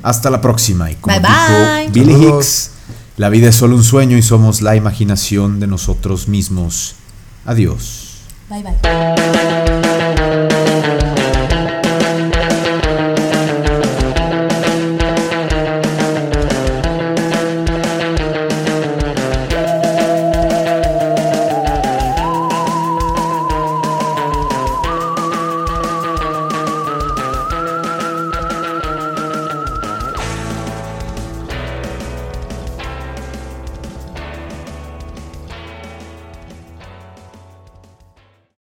Speaker 1: Hasta la próxima. Y como
Speaker 2: Bye,
Speaker 1: dijo
Speaker 2: bye.
Speaker 1: Billy
Speaker 3: Saludos.
Speaker 1: Hicks, la vida es solo un sueño y somos la imaginación de nosotros mismos. Adiós.
Speaker 2: Bye bye.